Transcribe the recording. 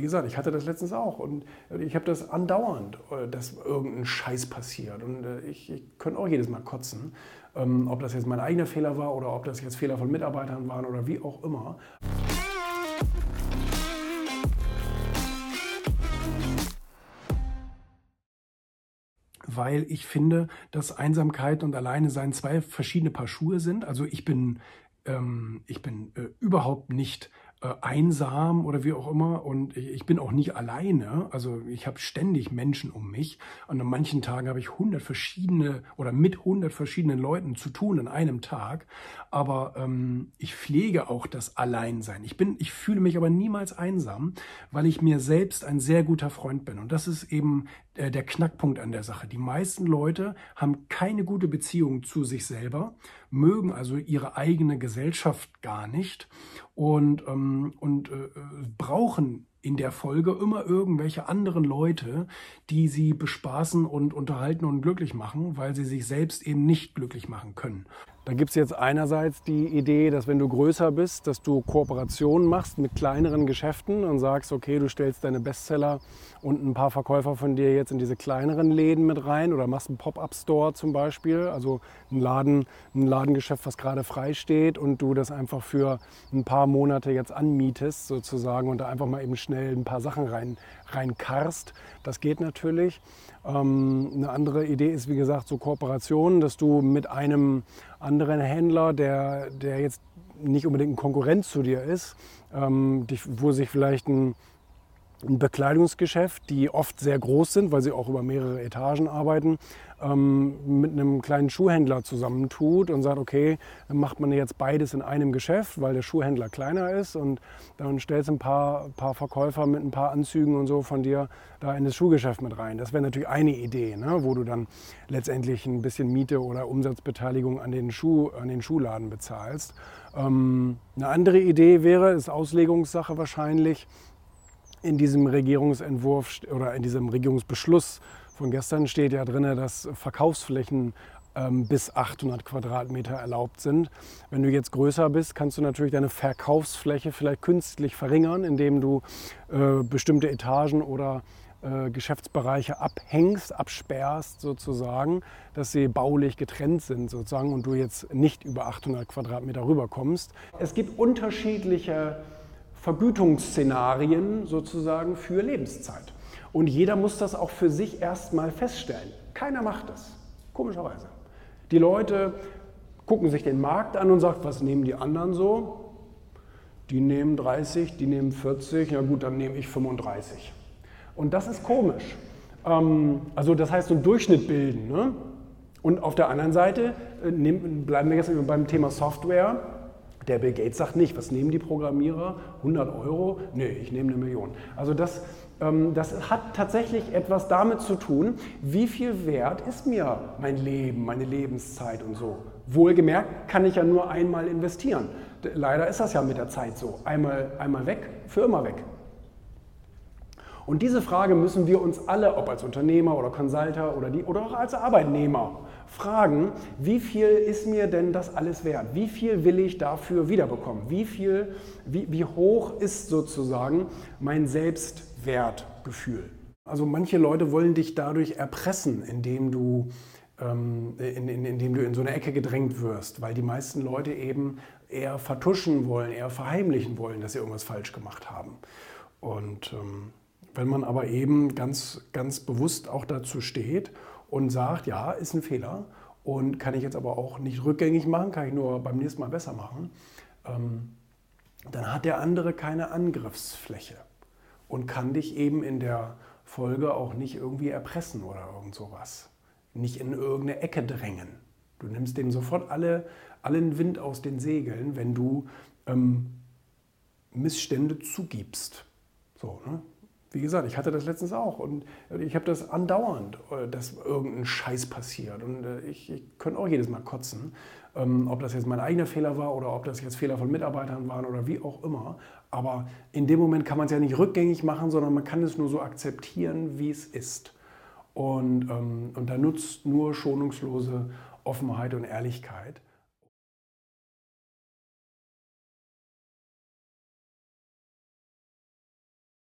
wie gesagt, ich hatte das letztens auch und ich habe das andauernd, äh, dass irgendein Scheiß passiert. Und äh, ich, ich könnte auch jedes Mal kotzen, ähm, ob das jetzt mein eigener Fehler war oder ob das jetzt Fehler von Mitarbeitern waren oder wie auch immer. weil ich finde, dass Einsamkeit und Alleine-Sein zwei verschiedene Paar Schuhe sind. Also ich bin, ähm, ich bin äh, überhaupt nicht äh, einsam oder wie auch immer. Und ich, ich bin auch nicht alleine. Also ich habe ständig Menschen um mich. Und an manchen Tagen habe ich hundert verschiedene oder mit hundert verschiedenen Leuten zu tun an einem Tag. Aber ähm, ich pflege auch das Alleinsein. Ich bin, ich fühle mich aber niemals einsam, weil ich mir selbst ein sehr guter Freund bin. Und das ist eben äh, der Knackpunkt an der Sache. Die meisten Leute haben keine gute Beziehung zu sich selber, mögen also ihre eigene Gesellschaft gar nicht und, ähm, und äh, brauchen in der Folge immer irgendwelche anderen Leute, die sie bespaßen und unterhalten und glücklich machen, weil sie sich selbst eben nicht glücklich machen können. Da gibt es jetzt einerseits die Idee, dass wenn du größer bist, dass du Kooperationen machst mit kleineren Geschäften und sagst, okay, du stellst deine Bestseller und ein paar Verkäufer von dir jetzt in diese kleineren Läden mit rein oder machst einen Pop-up-Store zum Beispiel, also ein Laden, ein Ladengeschäft, was gerade frei steht und du das einfach für ein paar Monate jetzt anmietest sozusagen und da einfach mal eben schnell ein paar Sachen rein, reinkarst. Das geht natürlich. Ähm, eine andere Idee ist, wie gesagt, so Kooperationen, dass du mit einem anderen Händler, der, der jetzt nicht unbedingt ein Konkurrent zu dir ist, ähm, wo sich vielleicht ein ein Bekleidungsgeschäft, die oft sehr groß sind, weil sie auch über mehrere Etagen arbeiten, ähm, mit einem kleinen Schuhhändler zusammentut und sagt, okay, dann macht man jetzt beides in einem Geschäft, weil der Schuhhändler kleiner ist und dann stellst ein paar, paar Verkäufer mit ein paar Anzügen und so von dir da in das Schuhgeschäft mit rein. Das wäre natürlich eine Idee, ne, wo du dann letztendlich ein bisschen Miete oder Umsatzbeteiligung an den, Schuh, an den Schuhladen bezahlst. Ähm, eine andere Idee wäre, ist Auslegungssache wahrscheinlich, in diesem Regierungsentwurf oder in diesem Regierungsbeschluss von gestern steht ja drin, dass Verkaufsflächen ähm, bis 800 Quadratmeter erlaubt sind. Wenn du jetzt größer bist, kannst du natürlich deine Verkaufsfläche vielleicht künstlich verringern, indem du äh, bestimmte Etagen oder äh, Geschäftsbereiche abhängst, absperrst sozusagen, dass sie baulich getrennt sind sozusagen und du jetzt nicht über 800 Quadratmeter rüberkommst. Es gibt unterschiedliche Vergütungsszenarien sozusagen für Lebenszeit. Und jeder muss das auch für sich erstmal feststellen. Keiner macht das, komischerweise. Die Leute gucken sich den Markt an und sagen, was nehmen die anderen so? Die nehmen 30, die nehmen 40, na gut, dann nehme ich 35. Und das ist komisch. Ähm, also das heißt, so einen Durchschnitt bilden. Ne? Und auf der anderen Seite äh, bleiben wir jetzt beim Thema Software der Bill Gates sagt nicht, was nehmen die Programmierer? 100 Euro? Nee, ich nehme eine Million. Also das, ähm, das hat tatsächlich etwas damit zu tun, wie viel wert ist mir mein Leben, meine Lebenszeit und so. Wohlgemerkt kann ich ja nur einmal investieren. Leider ist das ja mit der Zeit so. Einmal, einmal weg, für immer weg. Und diese Frage müssen wir uns alle, ob als Unternehmer oder Consulter oder, die, oder auch als Arbeitnehmer, fragen, wie viel ist mir denn das alles wert? Wie viel will ich dafür wiederbekommen? Wie, viel, wie, wie hoch ist sozusagen mein Selbstwertgefühl? Also manche Leute wollen dich dadurch erpressen, indem du, ähm, in, in, indem du in so eine Ecke gedrängt wirst, weil die meisten Leute eben eher vertuschen wollen, eher verheimlichen wollen, dass sie irgendwas falsch gemacht haben. Und ähm, wenn man aber eben ganz, ganz bewusst auch dazu steht und sagt, ja, ist ein Fehler und kann ich jetzt aber auch nicht rückgängig machen, kann ich nur beim nächsten Mal besser machen, ähm, dann hat der andere keine Angriffsfläche und kann dich eben in der Folge auch nicht irgendwie erpressen oder irgend sowas. Nicht in irgendeine Ecke drängen. Du nimmst dem sofort alle, allen Wind aus den Segeln, wenn du ähm, Missstände zugibst. So, ne? Wie gesagt, ich hatte das letztens auch und ich habe das andauernd, äh, dass irgendein Scheiß passiert. Und äh, ich, ich könnte auch jedes Mal kotzen, ähm, ob das jetzt mein eigener Fehler war oder ob das jetzt Fehler von Mitarbeitern waren oder wie auch immer. Aber in dem Moment kann man es ja nicht rückgängig machen, sondern man kann es nur so akzeptieren, wie es ist. Und, ähm, und da nutzt nur schonungslose Offenheit und Ehrlichkeit.